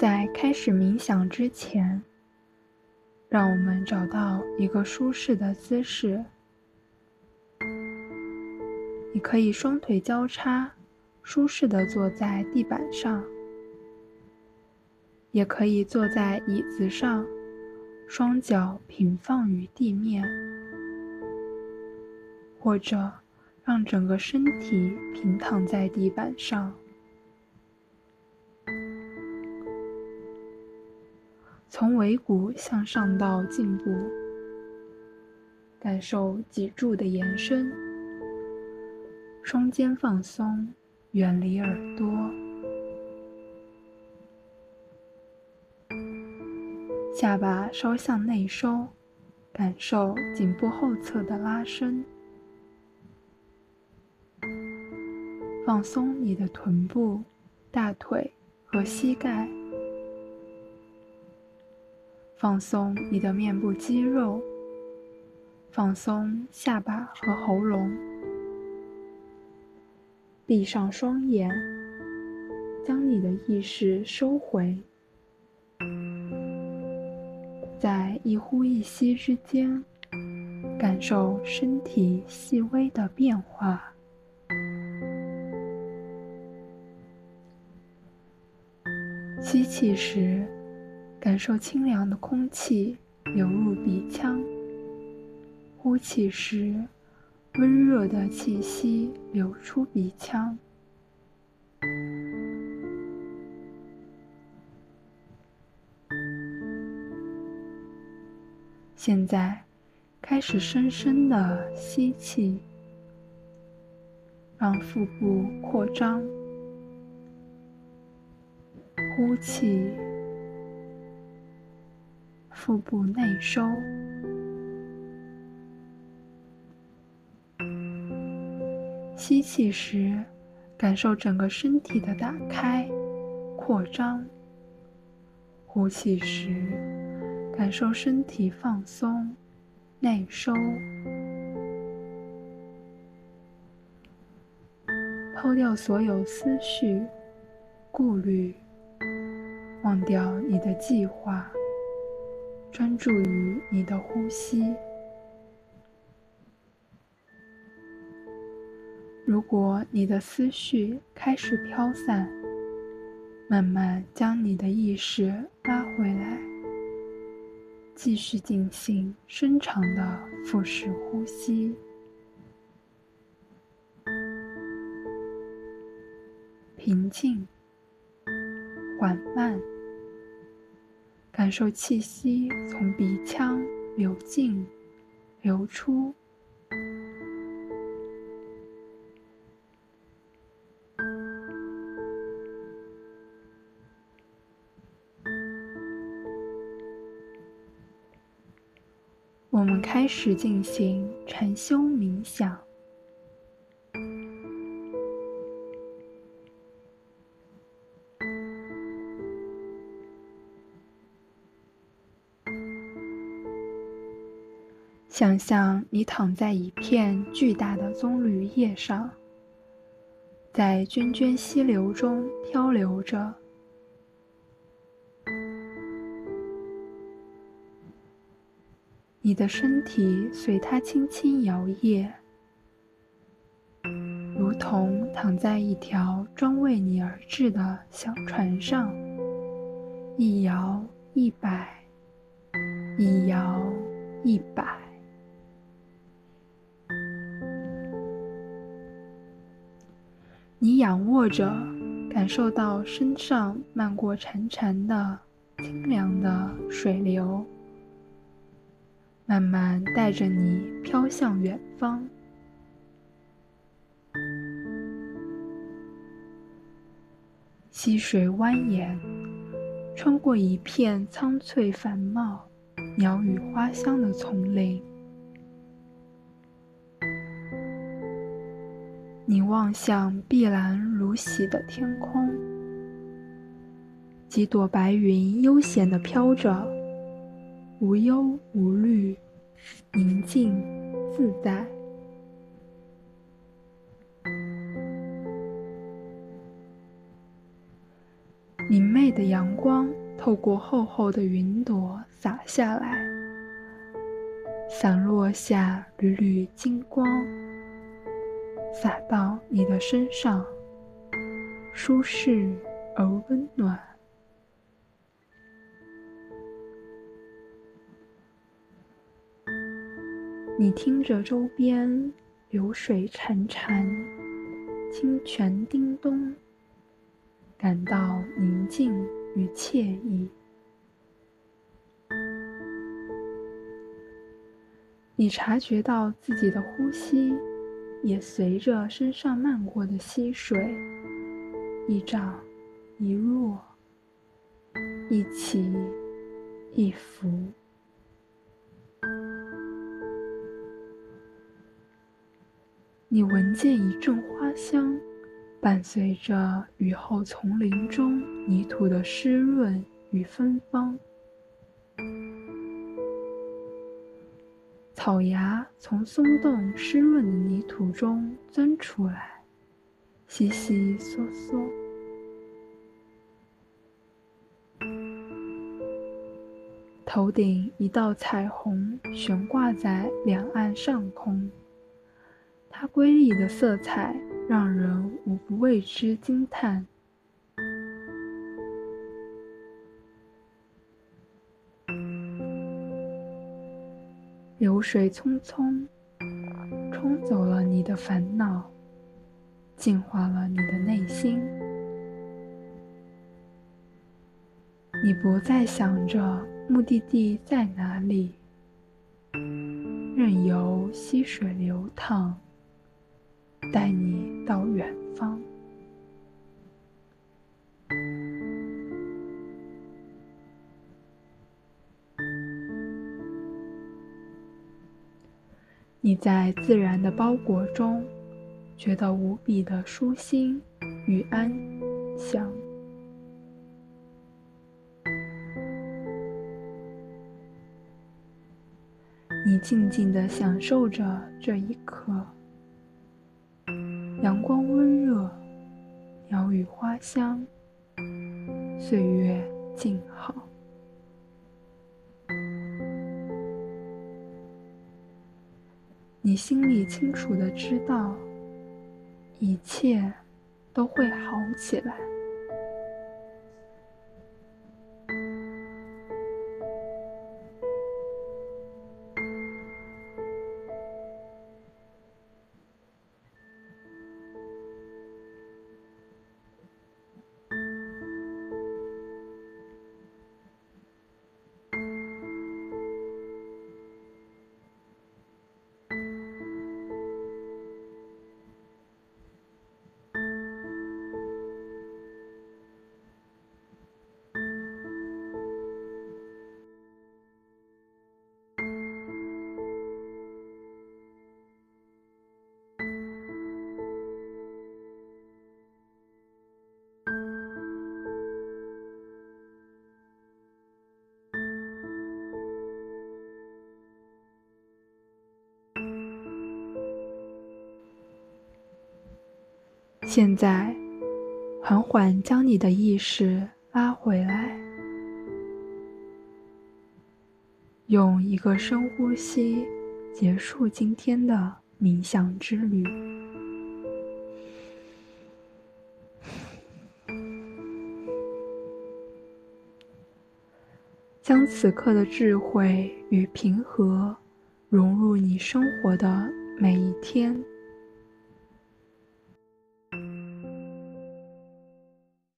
在开始冥想之前，让我们找到一个舒适的姿势。你可以双腿交叉，舒适的坐在地板上；也可以坐在椅子上，双脚平放于地面，或者让整个身体平躺在地板上。从尾骨向上到颈部，感受脊柱的延伸，双肩放松，远离耳朵，下巴稍向内收，感受颈部后侧的拉伸，放松你的臀部、大腿和膝盖。放松你的面部肌肉，放松下巴和喉咙，闭上双眼，将你的意识收回，在一呼一吸之间，感受身体细微的变化。吸气时。感受清凉的空气流入鼻腔，呼气时，温热的气息流出鼻腔。现在，开始深深的吸气，让腹部扩张，呼气。腹部内收，吸气时，感受整个身体的打开、扩张；呼气时，感受身体放松、内收。抛掉所有思绪、顾虑，忘掉你的计划。专注于你的呼吸。如果你的思绪开始飘散，慢慢将你的意识拉回来，继续进行深长的腹式呼吸，平静、缓慢。感受气息从鼻腔流进、流出。我们开始进行禅修冥想。想象你躺在一片巨大的棕榈叶上，在涓涓溪流中漂流着。你的身体随它轻轻摇曳，如同躺在一条专为你而制的小船上，一摇一摆，一摇一摆。仰卧着，感受到身上漫过潺潺的清凉的水流，慢慢带着你飘向远方。溪水蜿蜒，穿过一片苍翠繁茂、鸟语花香的丛林。你望向碧蓝如洗的天空，几朵白云悠闲地飘着，无忧无虑，宁静自在。明媚的阳光透过厚厚的云朵洒下来，散落下缕缕金光，洒到你的身上，舒适而温暖。你听着周边流水潺潺，清泉叮咚，感到宁静与惬意。你察觉到自己的呼吸也随着身上漫过的溪水一涨一落，一起一伏。你闻见一阵花香，伴随着雨后丛林中泥土的湿润与芬芳。草芽从松动湿润的泥土中钻出来，悉悉嗦嗦。头顶一道彩虹悬挂在两岸上空。它瑰丽的色彩让人无不为之惊叹。流水匆匆，冲走了你的烦恼，净化了你的内心。你不再想着目的地在哪里，任由溪水流淌。带你到远方，你在自然的包裹中，觉得无比的舒心与安详。你静静的享受着这一刻。阳光温热，鸟语花香，岁月静好。你心里清楚的知道，一切都会好起来。现在，缓缓将你的意识拉回来，用一个深呼吸结束今天的冥想之旅。将此刻的智慧与平和融入你生活的每一天。